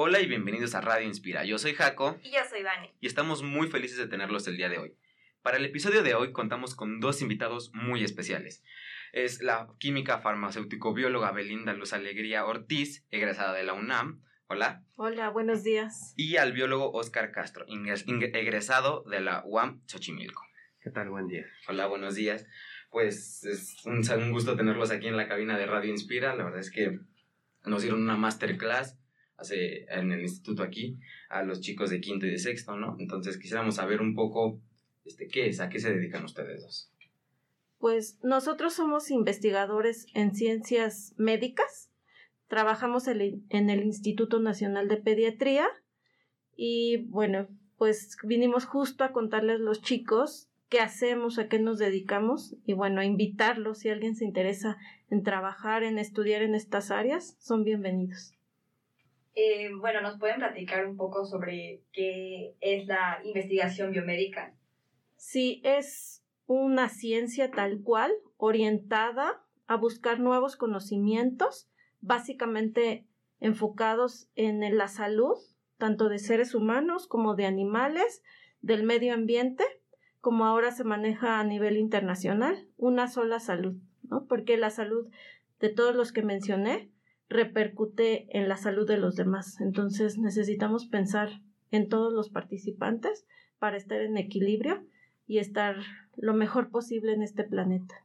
Hola y bienvenidos a Radio Inspira. Yo soy Jaco. Y yo soy Vani. Y estamos muy felices de tenerlos el día de hoy. Para el episodio de hoy contamos con dos invitados muy especiales. Es la química farmacéutico-bióloga Belinda Luz Alegría Ortiz, egresada de la UNAM. Hola. Hola, buenos días. Y al biólogo Oscar Castro, egresado de la UAM Xochimilco. ¿Qué tal? Buen día. Hola, buenos días. Pues es un, un gusto tenerlos aquí en la cabina de Radio Inspira. La verdad es que nos dieron una masterclass hace, en el instituto aquí a los chicos de quinto y de sexto, ¿no? Entonces quisiéramos saber un poco este, qué es, a qué se dedican ustedes dos. Pues nosotros somos investigadores en ciencias médicas, trabajamos en el Instituto Nacional de Pediatría y bueno, pues vinimos justo a contarles a los chicos qué hacemos, a qué nos dedicamos y bueno, a invitarlos si alguien se interesa en trabajar, en estudiar en estas áreas, son bienvenidos. Eh, bueno, ¿nos pueden platicar un poco sobre qué es la investigación biomédica? Sí, es una ciencia tal cual, orientada a buscar nuevos conocimientos, básicamente enfocados en la salud, tanto de seres humanos como de animales, del medio ambiente, como ahora se maneja a nivel internacional, una sola salud, ¿no? Porque la salud de todos los que mencioné repercute en la salud de los demás. Entonces necesitamos pensar en todos los participantes para estar en equilibrio y estar lo mejor posible en este planeta.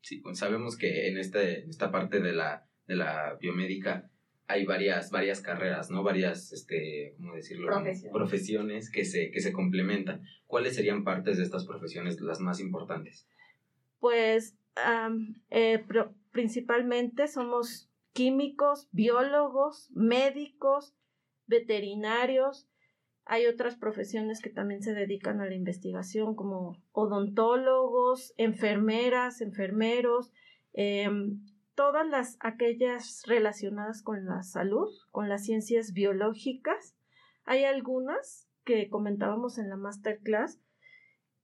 Sí, pues sabemos que en este, esta parte de la, de la biomédica hay varias, varias carreras, ¿no? Varias, este, ¿cómo decirlo? Profesiones. profesiones que, se, que se complementan. ¿Cuáles serían partes de estas profesiones las más importantes? Pues eh, principalmente somos químicos, biólogos, médicos, veterinarios. Hay otras profesiones que también se dedican a la investigación, como odontólogos, enfermeras, enfermeros, em, todas las aquellas relacionadas con la salud, con las ciencias biológicas. Hay algunas que comentábamos en la masterclass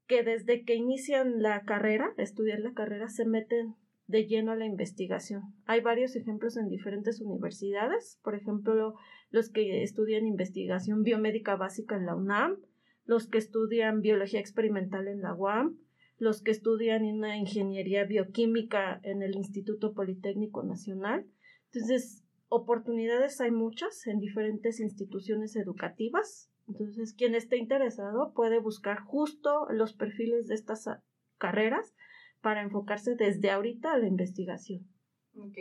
que desde que inician la carrera, estudiar la carrera, se meten de lleno a la investigación. Hay varios ejemplos en diferentes universidades, por ejemplo, los que estudian investigación biomédica básica en la UNAM, los que estudian biología experimental en la UAM, los que estudian una ingeniería bioquímica en el Instituto Politécnico Nacional. Entonces, oportunidades hay muchas en diferentes instituciones educativas. Entonces, quien esté interesado puede buscar justo los perfiles de estas carreras para enfocarse desde ahorita a la investigación. Ok.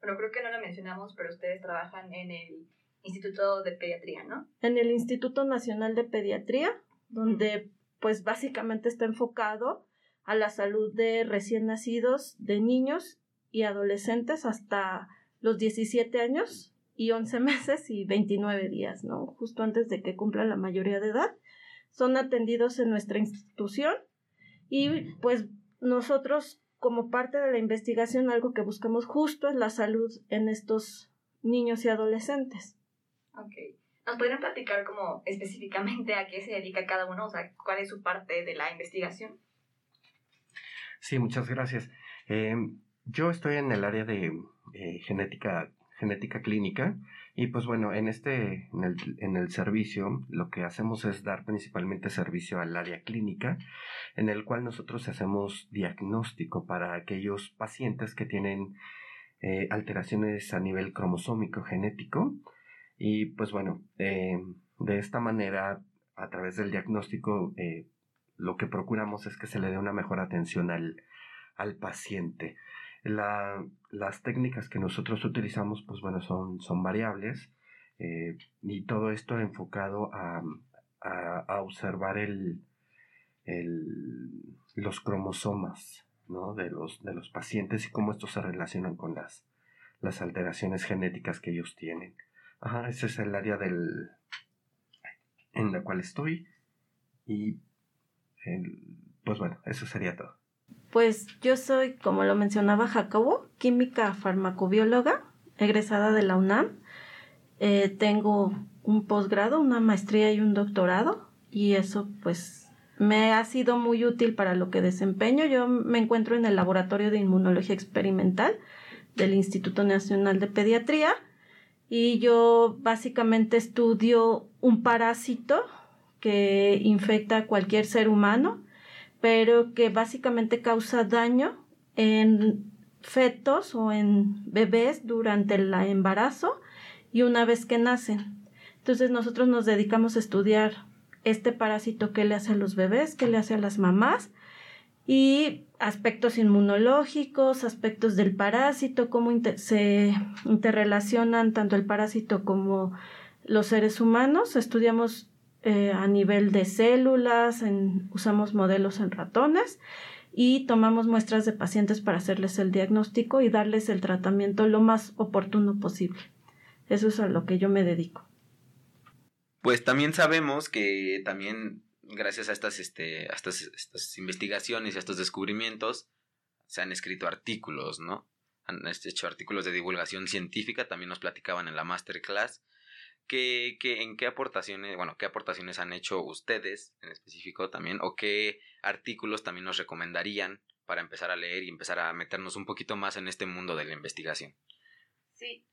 Bueno, creo que no lo mencionamos, pero ustedes trabajan en el Instituto de Pediatría, ¿no? En el Instituto Nacional de Pediatría, donde pues básicamente está enfocado a la salud de recién nacidos, de niños y adolescentes hasta los 17 años y 11 meses y 29 días, ¿no? Justo antes de que cumplan la mayoría de edad. Son atendidos en nuestra institución y pues nosotros, como parte de la investigación, algo que buscamos justo es la salud en estos niños y adolescentes. Ok. ¿Nos podrían platicar como específicamente a qué se dedica cada uno? O sea, ¿cuál es su parte de la investigación? Sí, muchas gracias. Eh, yo estoy en el área de eh, genética, genética clínica y pues bueno, en este, en el, en el, servicio, lo que hacemos es dar principalmente servicio al área clínica, en el cual nosotros hacemos diagnóstico para aquellos pacientes que tienen eh, alteraciones a nivel cromosómico genético. Y pues bueno, eh, de esta manera, a través del diagnóstico, eh, lo que procuramos es que se le dé una mejor atención al, al paciente. La, las técnicas que nosotros utilizamos, pues bueno, son, son variables eh, y todo esto enfocado a, a, observar el, el, los cromosomas ¿no? de, los, de los pacientes y cómo estos se relacionan con las, las alteraciones genéticas que ellos tienen. Ajá, ese es el área del, en la cual estoy y pues bueno, eso sería todo. Pues yo soy, como lo mencionaba Jacobo, química farmacobióloga, egresada de la UNAM. Eh, tengo un posgrado, una maestría y un doctorado y eso pues me ha sido muy útil para lo que desempeño. Yo me encuentro en el Laboratorio de Inmunología Experimental del Instituto Nacional de Pediatría y yo básicamente estudio un parásito que infecta a cualquier ser humano, pero que básicamente causa daño en fetos o en bebés durante el embarazo y una vez que nacen. Entonces nosotros nos dedicamos a estudiar este parásito que le hace a los bebés, qué le hace a las mamás y aspectos inmunológicos, aspectos del parásito, cómo se interrelacionan tanto el parásito como los seres humanos. Estudiamos eh, a nivel de células, usamos modelos en ratones y tomamos muestras de pacientes para hacerles el diagnóstico y darles el tratamiento lo más oportuno posible. Eso es a lo que yo me dedico. Pues también sabemos que también gracias a estas, este, a estas, estas investigaciones y a estos descubrimientos, se han escrito artículos, ¿no? Han hecho artículos de divulgación científica, también nos platicaban en la masterclass. Que, que, ¿En qué aportaciones, bueno, qué aportaciones han hecho ustedes en específico también? ¿O qué artículos también nos recomendarían para empezar a leer y empezar a meternos un poquito más en este mundo de la investigación? Sí,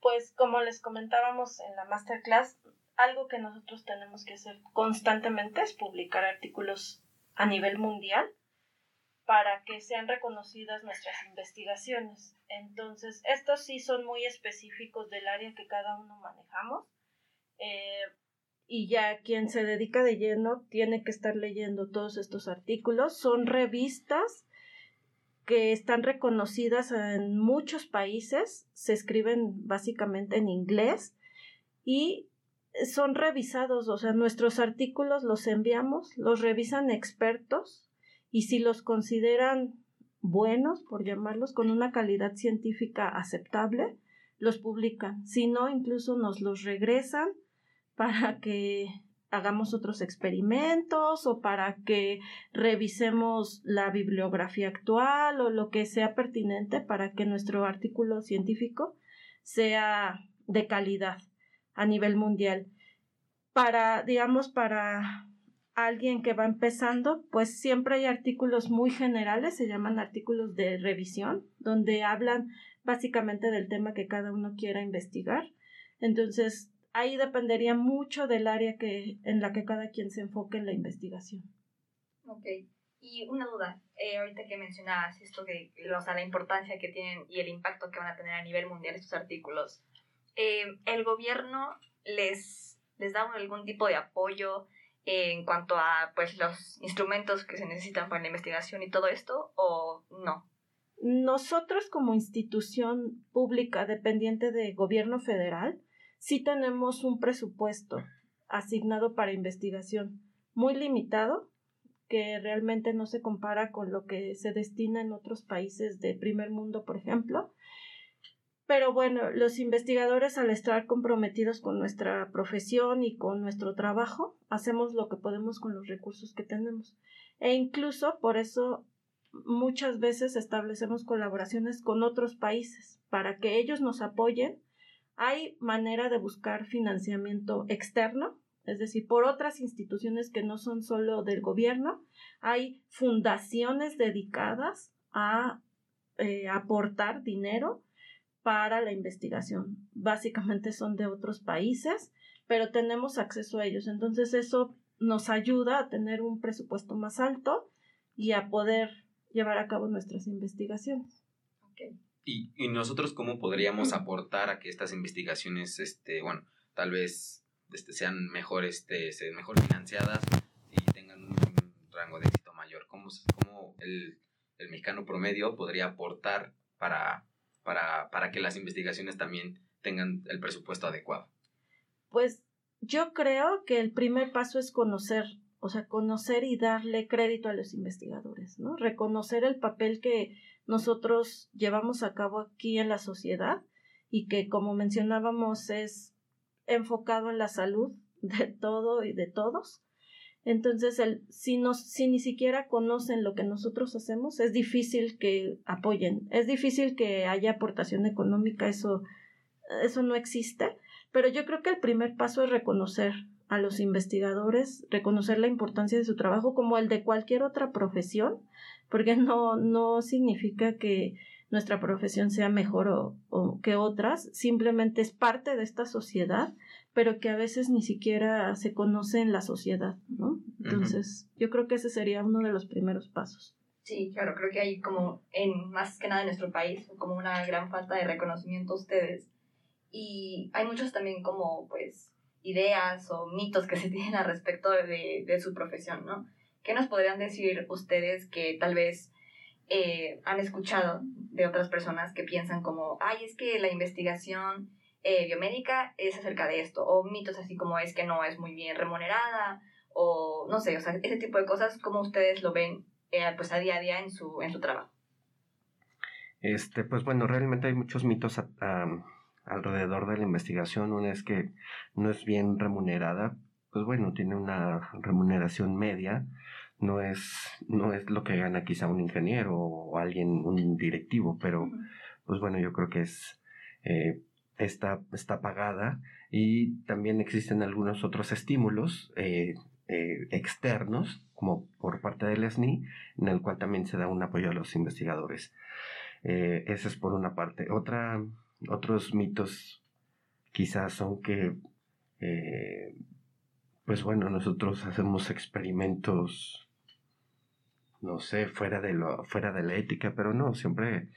pues como les comentábamos en la masterclass, algo que nosotros tenemos que hacer constantemente es publicar artículos a nivel mundial para que sean reconocidas nuestras investigaciones. Entonces, estos sí son muy específicos del área que cada uno manejamos. Eh, y ya quien se dedica de lleno tiene que estar leyendo todos estos artículos. Son revistas que están reconocidas en muchos países, se escriben básicamente en inglés y son revisados, o sea, nuestros artículos los enviamos, los revisan expertos y si los consideran buenos, por llamarlos, con una calidad científica aceptable, los publican. Si no, incluso nos los regresan para que hagamos otros experimentos o para que revisemos la bibliografía actual o lo que sea pertinente para que nuestro artículo científico sea de calidad a nivel mundial. Para, digamos, para alguien que va empezando, pues siempre hay artículos muy generales, se llaman artículos de revisión, donde hablan básicamente del tema que cada uno quiera investigar. Entonces, ahí dependería mucho del área que, en la que cada quien se enfoque en la investigación. Ok. Y una duda, eh, ahorita que mencionabas esto de o sea, la importancia que tienen y el impacto que van a tener a nivel mundial estos artículos, eh, ¿el gobierno les, les da algún tipo de apoyo en cuanto a pues los instrumentos que se necesitan para la investigación y todo esto o no? Nosotros como institución pública dependiente de gobierno federal sí tenemos un presupuesto asignado para investigación muy limitado que realmente no se compara con lo que se destina en otros países de primer mundo, por ejemplo. Pero bueno, los investigadores al estar comprometidos con nuestra profesión y con nuestro trabajo, hacemos lo que podemos con los recursos que tenemos. E incluso por eso muchas veces establecemos colaboraciones con otros países para que ellos nos apoyen. Hay manera de buscar financiamiento externo, es decir, por otras instituciones que no son solo del gobierno. Hay fundaciones dedicadas a eh, aportar dinero para la investigación. Básicamente son de otros países, pero tenemos acceso a ellos. Entonces eso nos ayuda a tener un presupuesto más alto y a poder llevar a cabo nuestras investigaciones. ¿Y, y nosotros cómo podríamos aportar a que estas investigaciones, este, bueno, tal vez este, sean mejor, este, sean mejor financiadas y tengan un, rango de éxito mayor? ¿Cómo, cómo el, el mexicano promedio podría aportar para para, para que las investigaciones también tengan el presupuesto adecuado? Pues yo creo que el primer paso es conocer, o sea, conocer y darle crédito a los investigadores, ¿no? Reconocer el papel que nosotros llevamos a cabo aquí en la sociedad y que, como mencionábamos, es enfocado en la salud de todo y de todos. Entonces, el, si, si ni siquiera conocen lo que nosotros hacemos, es difícil que apoyen, es difícil que haya aportación económica, eso, eso no existe. Pero yo creo que el primer paso es reconocer a los investigadores, reconocer la importancia de su trabajo como el de cualquier otra profesión, porque no, no significa que nuestra profesión sea mejor o, que otras, simplemente es parte de esta sociedad, pero que a veces ni siquiera se conoce en la sociedad, ¿no? Entonces, yo creo que ese sería uno de los primeros pasos. Sí, claro, creo que hay como en más que nada en nuestro país como una gran falta de reconocimiento a ustedes y hay muchos también como pues ideas o mitos que se tienen al respecto de, de su profesión, ¿no? ¿Qué nos podrían decir ustedes que tal vez eh, han escuchado de otras personas que piensan como, ay, es que la investigación eh, biomédica es acerca de esto, o mitos así como es que no es muy bien remunerada, o no sé, o sea, ese tipo de cosas, como ustedes lo ven eh, pues a día a día en su, en su trabajo? Este, pues bueno, realmente hay muchos mitos alrededor de la investigación. Una es que no es bien remunerada, pues bueno, tiene una remuneración media, no es, no es lo que gana quizá un ingeniero o alguien, un directivo, pero pues bueno, yo creo que es, eh, está, está pagada y también existen algunos otros estímulos eh, eh, externos, como por parte del SNI, en el cual también se da un apoyo a los investigadores. ese es por una parte. Otra, otros mitos quizás son que pues bueno, nosotros hacemos experimentos no sé, fuera de, lo, fuera de la ética, pero no, siempre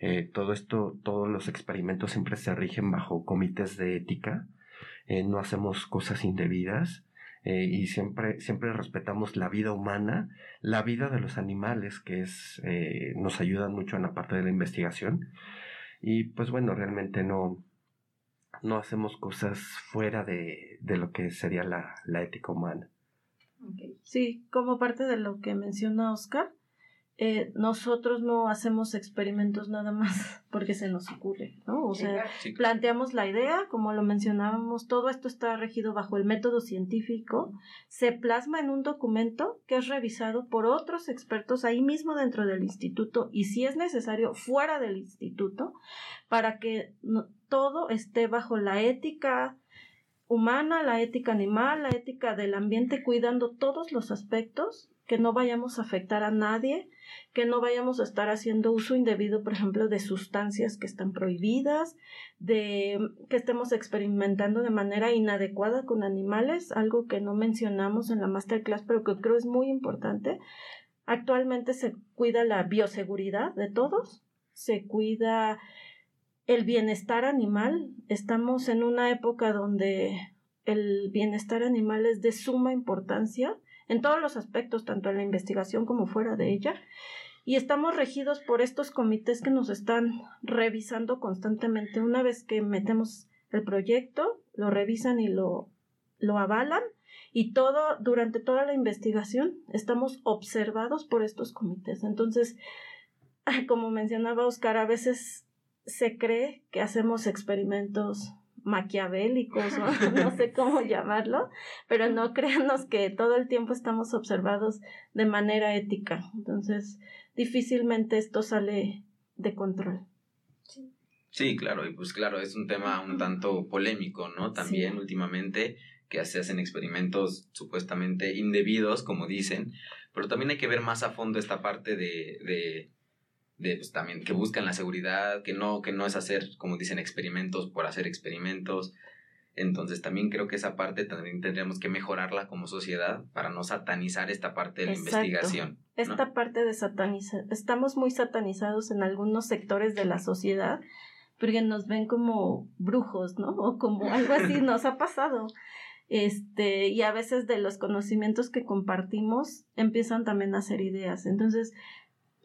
eh, todo esto, todos los experimentos siempre se rigen bajo comités de ética, eh, no hacemos cosas indebidas eh, y siempre, siempre respetamos la vida humana, la vida de los animales, que es, nos ayudan mucho en la parte de la investigación. Y pues bueno, realmente no, no hacemos cosas fuera de, de lo que sería la, la ética humana. Sí, como parte de lo que menciona Oscar, eh, nosotros no hacemos experimentos nada más porque se nos ocurre, ¿no? O sea, planteamos la idea, como lo mencionábamos, todo esto está regido bajo el método científico, se plasma en un documento que es revisado por otros expertos ahí mismo dentro del instituto y si es necesario fuera del instituto para que todo esté bajo la ética, humana, la ética animal, la ética del ambiente, cuidando todos los aspectos, que no vayamos a afectar a nadie, que no vayamos a estar haciendo uso indebido, por ejemplo, de sustancias que están prohibidas, de que estemos experimentando de manera inadecuada con animales, algo que no mencionamos en la masterclass, pero que creo es muy importante. Actualmente se cuida la bioseguridad de todos, se cuida el bienestar animal. Estamos en una época donde el bienestar animal es de suma importancia en todos los aspectos, tanto en la investigación como fuera de ella. Y estamos regidos por estos comités que nos están revisando constantemente. Una vez que metemos el proyecto, lo revisan y lo, lo avalan. Y todo, durante toda la investigación, estamos observados por estos comités. Entonces, como mencionaba Oscar, a veces se cree que hacemos experimentos maquiavélicos o no sé cómo llamarlo, pero no créanos que todo el tiempo estamos observados de manera ética. Entonces, difícilmente esto sale de control. Sí, claro, y pues claro, es un tema un tanto polémico, ¿no? También últimamente que se hacen experimentos supuestamente indebidos, como dicen, pero también hay que ver más a fondo esta parte de de pues también que buscan la seguridad, que no, que no es hacer, como dicen, experimentos por hacer experimentos. Entonces también creo que esa parte también tendríamos que mejorarla como sociedad para no satanizar esta parte de la investigación. Esta parte de satanizar, estamos muy satanizados en algunos sectores de la sociedad porque nos ven como brujos, ¿no? O como algo así nos ha pasado. Este, y a veces de los conocimientos que compartimos empiezan también a hacer ideas. Entonces,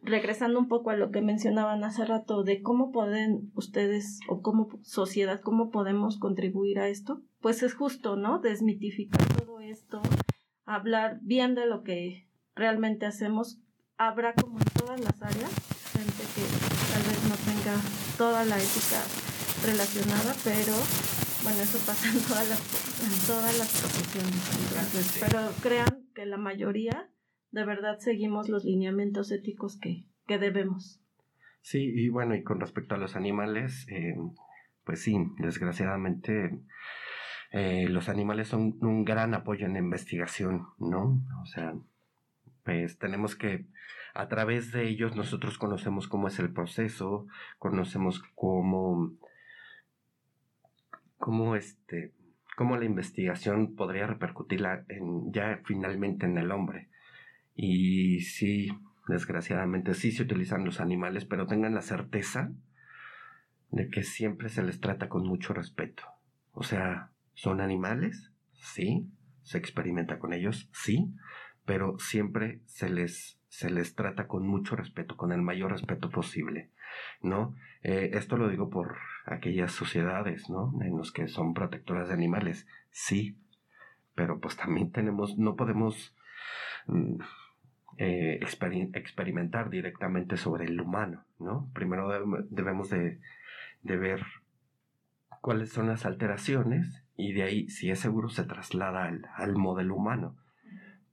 regresando un poco a lo que mencionaban hace rato de cómo pueden ustedes o como sociedad, cómo podemos contribuir a esto, pues es justo, ¿no? Desmitificar todo esto, hablar bien de lo que realmente hacemos. Habrá como en todas las áreas gente que tal vez no tenga toda la ética relacionada, pero bueno, eso pasa en todas las, en todas las profesiones. pero crean que la mayoría de verdad seguimos los lineamientos éticos que, que debemos. Sí, y bueno, y con respecto a los animales, eh, pues sí, desgraciadamente eh, los animales son un gran apoyo en la investigación, ¿no? O sea, pues tenemos que, a través de ellos nosotros conocemos cómo es el proceso, conocemos cómo, cómo este, cómo la investigación podría repercutir en, ya finalmente en el hombre. Y sí, desgraciadamente sí se utilizan los animales, pero tengan la certeza de que siempre se les trata con mucho respeto. O sea, son animales, sí, se experimenta con ellos, sí, pero siempre se les, se les trata con mucho respeto, con el mayor respeto posible, ¿no? Eh, esto lo digo por aquellas sociedades, ¿no? En los que son protectoras de animales, sí, pero pues también tenemos, no podemos mm, eh, experimentar directamente sobre el humano, ¿no? Primero debemos de, de ver cuáles son las alteraciones y de ahí, si es seguro, se traslada al, al modelo humano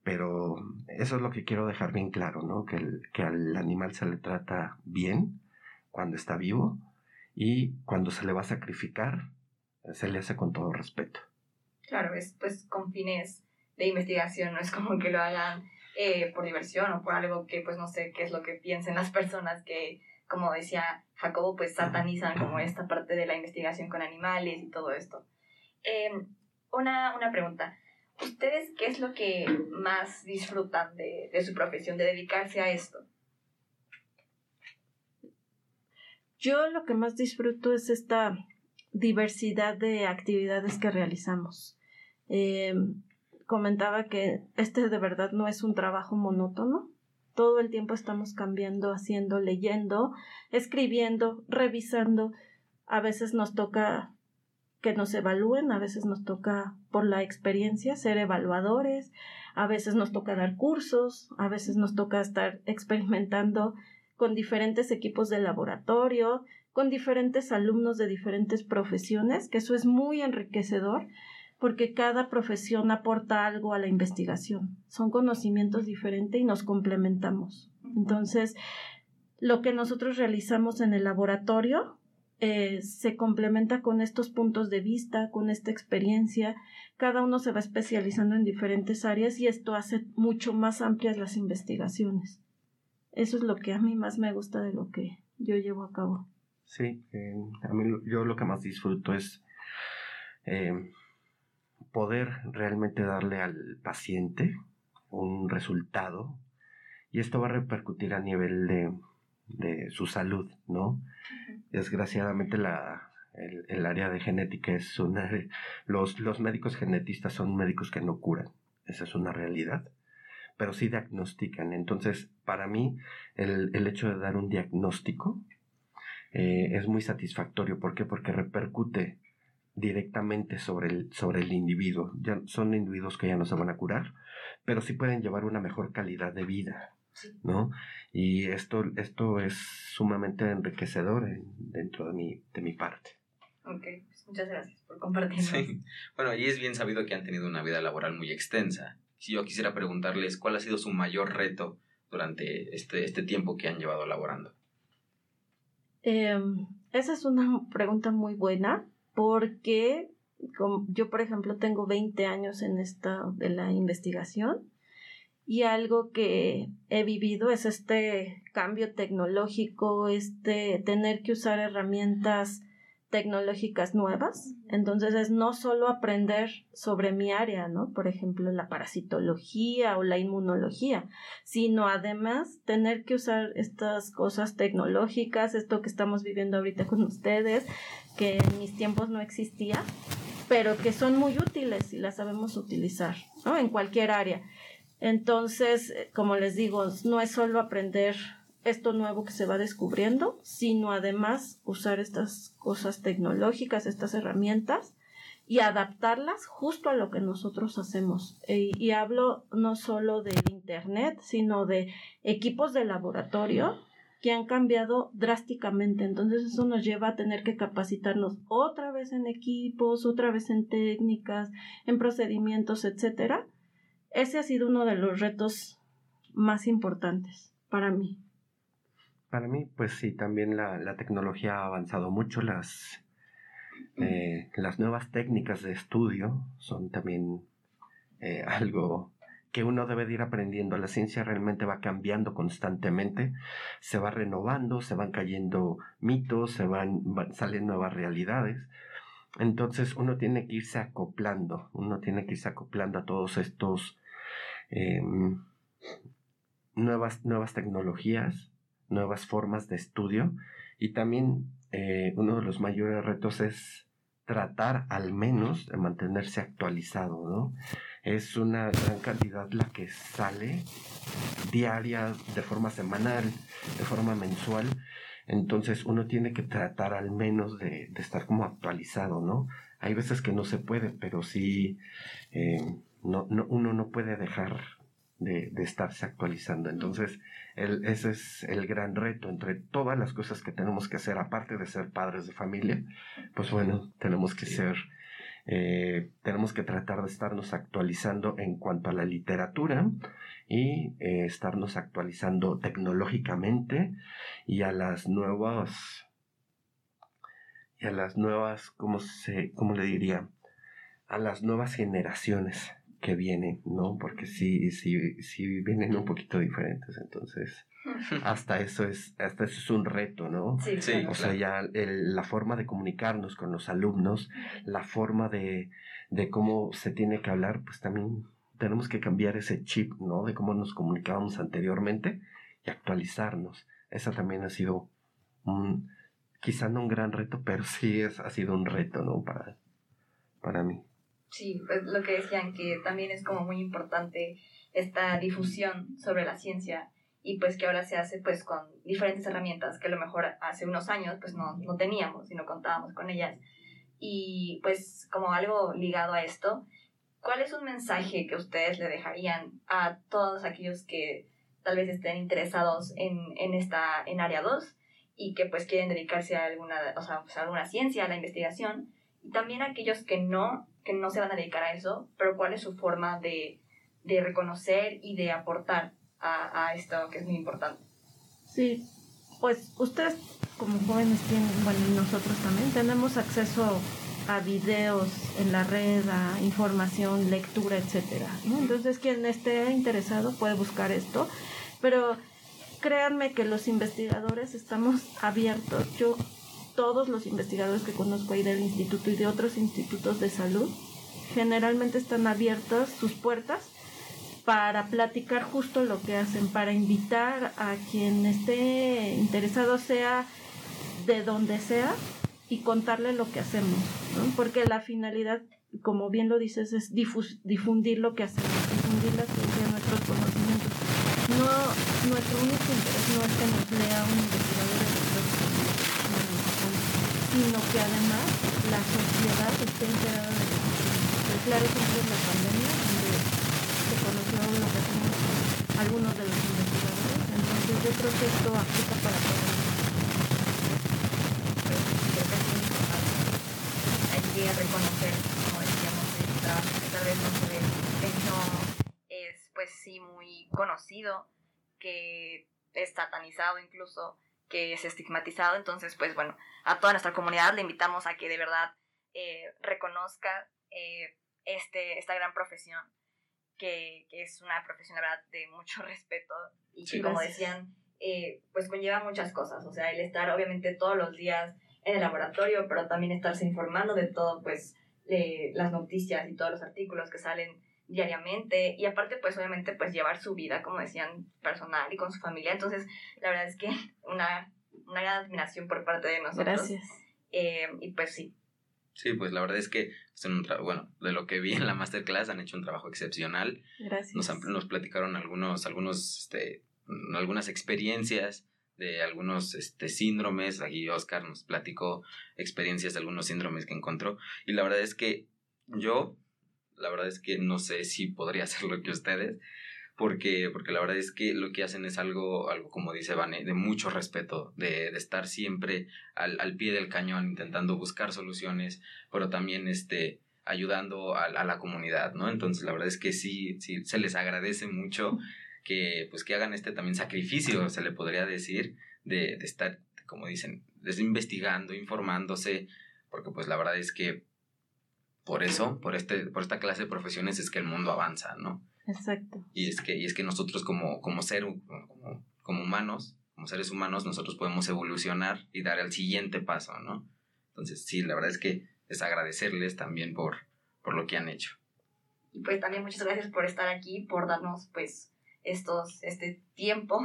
pero eso es lo que quiero dejar bien claro, ¿no? Que, que al animal se le trata bien cuando está vivo y cuando se le va a sacrificar, se le hace con todo respeto. Claro, es pues con fines de investigación, no es como que lo hagan eh, por diversión o por algo que pues no sé qué es lo que piensen las personas que, como decía Jacobo, pues satanizan como esta parte de la investigación con animales y todo esto. Em, una, una pregunta. ¿Ustedes qué es lo que más disfrutan de, de su profesión, de dedicarse a esto? Yo lo que más disfruto es esta diversidad de actividades que realizamos. Eh, comentaba que este de verdad no es un trabajo monótono. Todo el tiempo estamos cambiando, haciendo, leyendo, escribiendo, revisando. A veces nos toca que nos evalúen, a veces nos toca por la experiencia ser evaluadores, a veces nos toca dar cursos, a veces nos toca estar experimentando con diferentes equipos de laboratorio, con diferentes alumnos de diferentes profesiones, que eso es muy enriquecedor porque cada profesión aporta algo a la investigación. Son conocimientos diferentes y nos complementamos. Entonces, lo que nosotros realizamos en el laboratorio eh, se complementa con estos puntos de vista, con esta experiencia. Cada uno se va especializando en diferentes áreas y esto hace mucho más amplias las investigaciones. Eso es lo que a mí más me gusta de lo que yo llevo a cabo. Sí, eh, a mí yo lo que más disfruto es eh, poder realmente darle al paciente un resultado y esto va a repercutir a nivel de, de su salud, ¿no? Desgraciadamente la, el, área de genética es una... Los, los médicos genetistas son médicos que no curan, esa es una realidad, pero sí diagnostican. Entonces, para mí, el, el hecho de dar un diagnóstico eh, es muy satisfactorio. ¿Por qué? Porque repercute directamente sobre el, sobre el individuo. Ya son individuos que ya no se van a curar, pero sí pueden llevar una mejor calidad de vida. ¿no? Y esto, esto es sumamente enriquecedor dentro de mi, de mi parte. Ok, pues muchas gracias por compartirlo. Sí. Bueno, y es bien sabido que han tenido una vida laboral muy extensa. Si yo quisiera preguntarles cuál ha sido su mayor reto durante este, este tiempo que han llevado laborando. Em, esa es una pregunta muy buena porque yo, por ejemplo, tengo 20 años en esta de la investigación y algo que he vivido es este cambio tecnológico, este tener que usar herramientas tecnológicas nuevas. Entonces es no solo aprender sobre mi área, ¿no? Por ejemplo, la parasitología o la inmunología, sino además tener que usar estas cosas tecnológicas, esto que estamos viviendo ahorita con ustedes, que en mis tiempos no existía, pero que son muy útiles y las sabemos utilizar, ¿no? En cualquier área. Entonces, como les digo, no es solo aprender esto nuevo que se va descubriendo, sino además usar estas cosas tecnológicas, estas herramientas y adaptarlas justo a lo que nosotros hacemos. E, y hablo no solo de Internet, sino de equipos de laboratorio que han cambiado drásticamente. Entonces eso nos lleva a tener que capacitarnos otra vez en equipos, otra vez en técnicas, en procedimientos, etcétera, ese ha sido uno de los retos más importantes para mí. Para mí, pues sí, también la, tecnología ha avanzado mucho, las, eh, las nuevas técnicas de estudio son también eh, algo que uno debe de ir aprendiendo. La ciencia realmente va cambiando constantemente, se va renovando, se van cayendo mitos, se van, saliendo nuevas realidades. Entonces uno tiene que irse acoplando, uno tiene que irse acoplando a todos estos em, nuevas, nuevas tecnologías, nuevas formas de estudio y también eh, uno de los mayores retos es tratar al menos de mantenerse actualizado, ¿no? Es una gran cantidad la que sale diaria, de forma semanal, de forma mensual. Entonces uno tiene que tratar al menos de, estar como actualizado, ¿no? Hay veces que no se puede, pero sí eh, no, uno no puede dejar de, estarse actualizando. Entonces, ese es el gran reto. Entre todas las cosas que tenemos que hacer, aparte de ser padres de familia, pues bueno, tenemos que ser eh, tenemos que tratar de estarnos actualizando en cuanto a la literatura y eh, estarnos actualizando tecnológicamente y a las nuevas y a las nuevas cómo se cómo le diría a las nuevas generaciones que vienen no porque sí sí sí vienen un poquito diferentes entonces hasta eso es hasta eso es un reto no sí, o sea ya la forma de comunicarnos con los alumnos la forma de, de cómo se tiene que hablar pues también tenemos que cambiar ese chip no de cómo nos comunicábamos anteriormente y actualizarnos. Esa también ha sido un quizá no un gran reto pero sí es, ha sido un reto no para sí pues lo que decían que también es como muy importante esta difusión sobre la ciencia y pues que ahora se hace pues con diferentes herramientas que a lo mejor hace unos años pues no, no teníamos y no contábamos con ellas. Y pues como algo ligado a esto, ¿cuál es un mensaje que ustedes le dejarían a todos aquellos que tal vez estén interesados en, en esta en área 2 y que pues quieren dedicarse a alguna, o sea, pues, a alguna ciencia, a la investigación? Y también aquellos que no, que no se van a dedicar a eso, pero cuál es su forma de, de reconocer y de aportar a, esto que es muy importante. Sí, pues ustedes como jóvenes tienen, bueno, nosotros también tenemos acceso a videos en la red, a información, lectura, etcétera. Entonces, quien esté interesado puede buscar esto, pero créanme que los investigadores estamos abiertos. Yo, todos los investigadores que conozco ahí del instituto y de otros institutos de salud, generalmente están abiertos sus puertas para platicar justo lo que hacen, para invitar a quien esté interesado, sea de donde sea, y contarle lo que hacemos. Porque la finalidad, como bien lo dices, es difundir lo que hacemos, difundir la ciencia, nuestros conocimientos. No, nuestro único interés no es que nos lea un investigador sino que además la sociedad esté enterada de lo que Claro, ejemplo es la pandemia, conoció lo que algunos de los investigadores. Entonces yo creo que esto aplica para todos. Hay que reconocer, como decíamos, el trabajo que tal vez no se ve, no es pues sí muy conocido, que es satanizado incluso, que es estigmatizado. Entonces, pues bueno, a toda nuestra comunidad le invitamos a que de verdad eh, reconozca eh, este, esta gran profesión que, es una profesión, verdad, de mucho respeto y que, como decían, eh, pues conlleva muchas cosas. O sea, el estar obviamente todos los días en el laboratorio, pero también estarse informando de todo, pues, las noticias y todos los artículos que salen diariamente y aparte pues obviamente pues llevar su vida como decían personal y con su familia entonces la verdad es que una, una gran admiración por parte de nosotros gracias eh, y pues sí Sí, pues la verdad es que, un bueno, de lo que vi en la masterclass han hecho un trabajo excepcional. Gracias. Nos, nos platicaron algunos, algunos, este, algunas experiencias de algunos este, síndromes. Aquí Oscar nos platicó experiencias de algunos síndromes que encontró. Y la verdad es que yo, la verdad es que no sé si podría hacer lo que ustedes, porque, porque la verdad es que lo que hacen es algo, algo como dice Vane, de mucho respeto, de, de estar siempre al, al, pie del cañón intentando buscar soluciones, pero también este, ayudando a, a, la comunidad, ¿no? Entonces la verdad es que sí, sí, se les agradece mucho que, pues, que hagan este también sacrificio, se le podría decir, de, de estar, como dicen, desde investigando, informándose, porque pues la verdad es que por eso, por, este, por esta clase de profesiones es que el mundo avanza, ¿no? Exacto. Y es que, y es que nosotros como, como ser, como, como humanos, como seres humanos, nosotros podemos evolucionar y dar el siguiente paso, ¿no? Entonces, sí, la verdad es que es agradecerles también por, por lo que han hecho. Y pues también muchas gracias por estar aquí, por darnos pues estos, este tiempo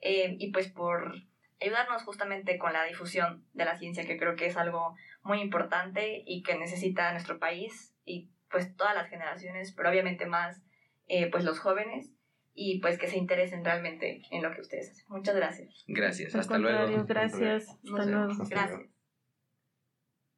eh, y pues por ayudarnos justamente con la difusión de la ciencia, que creo que es algo muy importante y que necesita nuestro país y pues todas las generaciones, pero obviamente más eh, pues los jóvenes y pues que se interesen realmente en lo que ustedes hacen. Muchas gracias. Gracias, hasta luego. Gracias. Hasta luego. Gracias.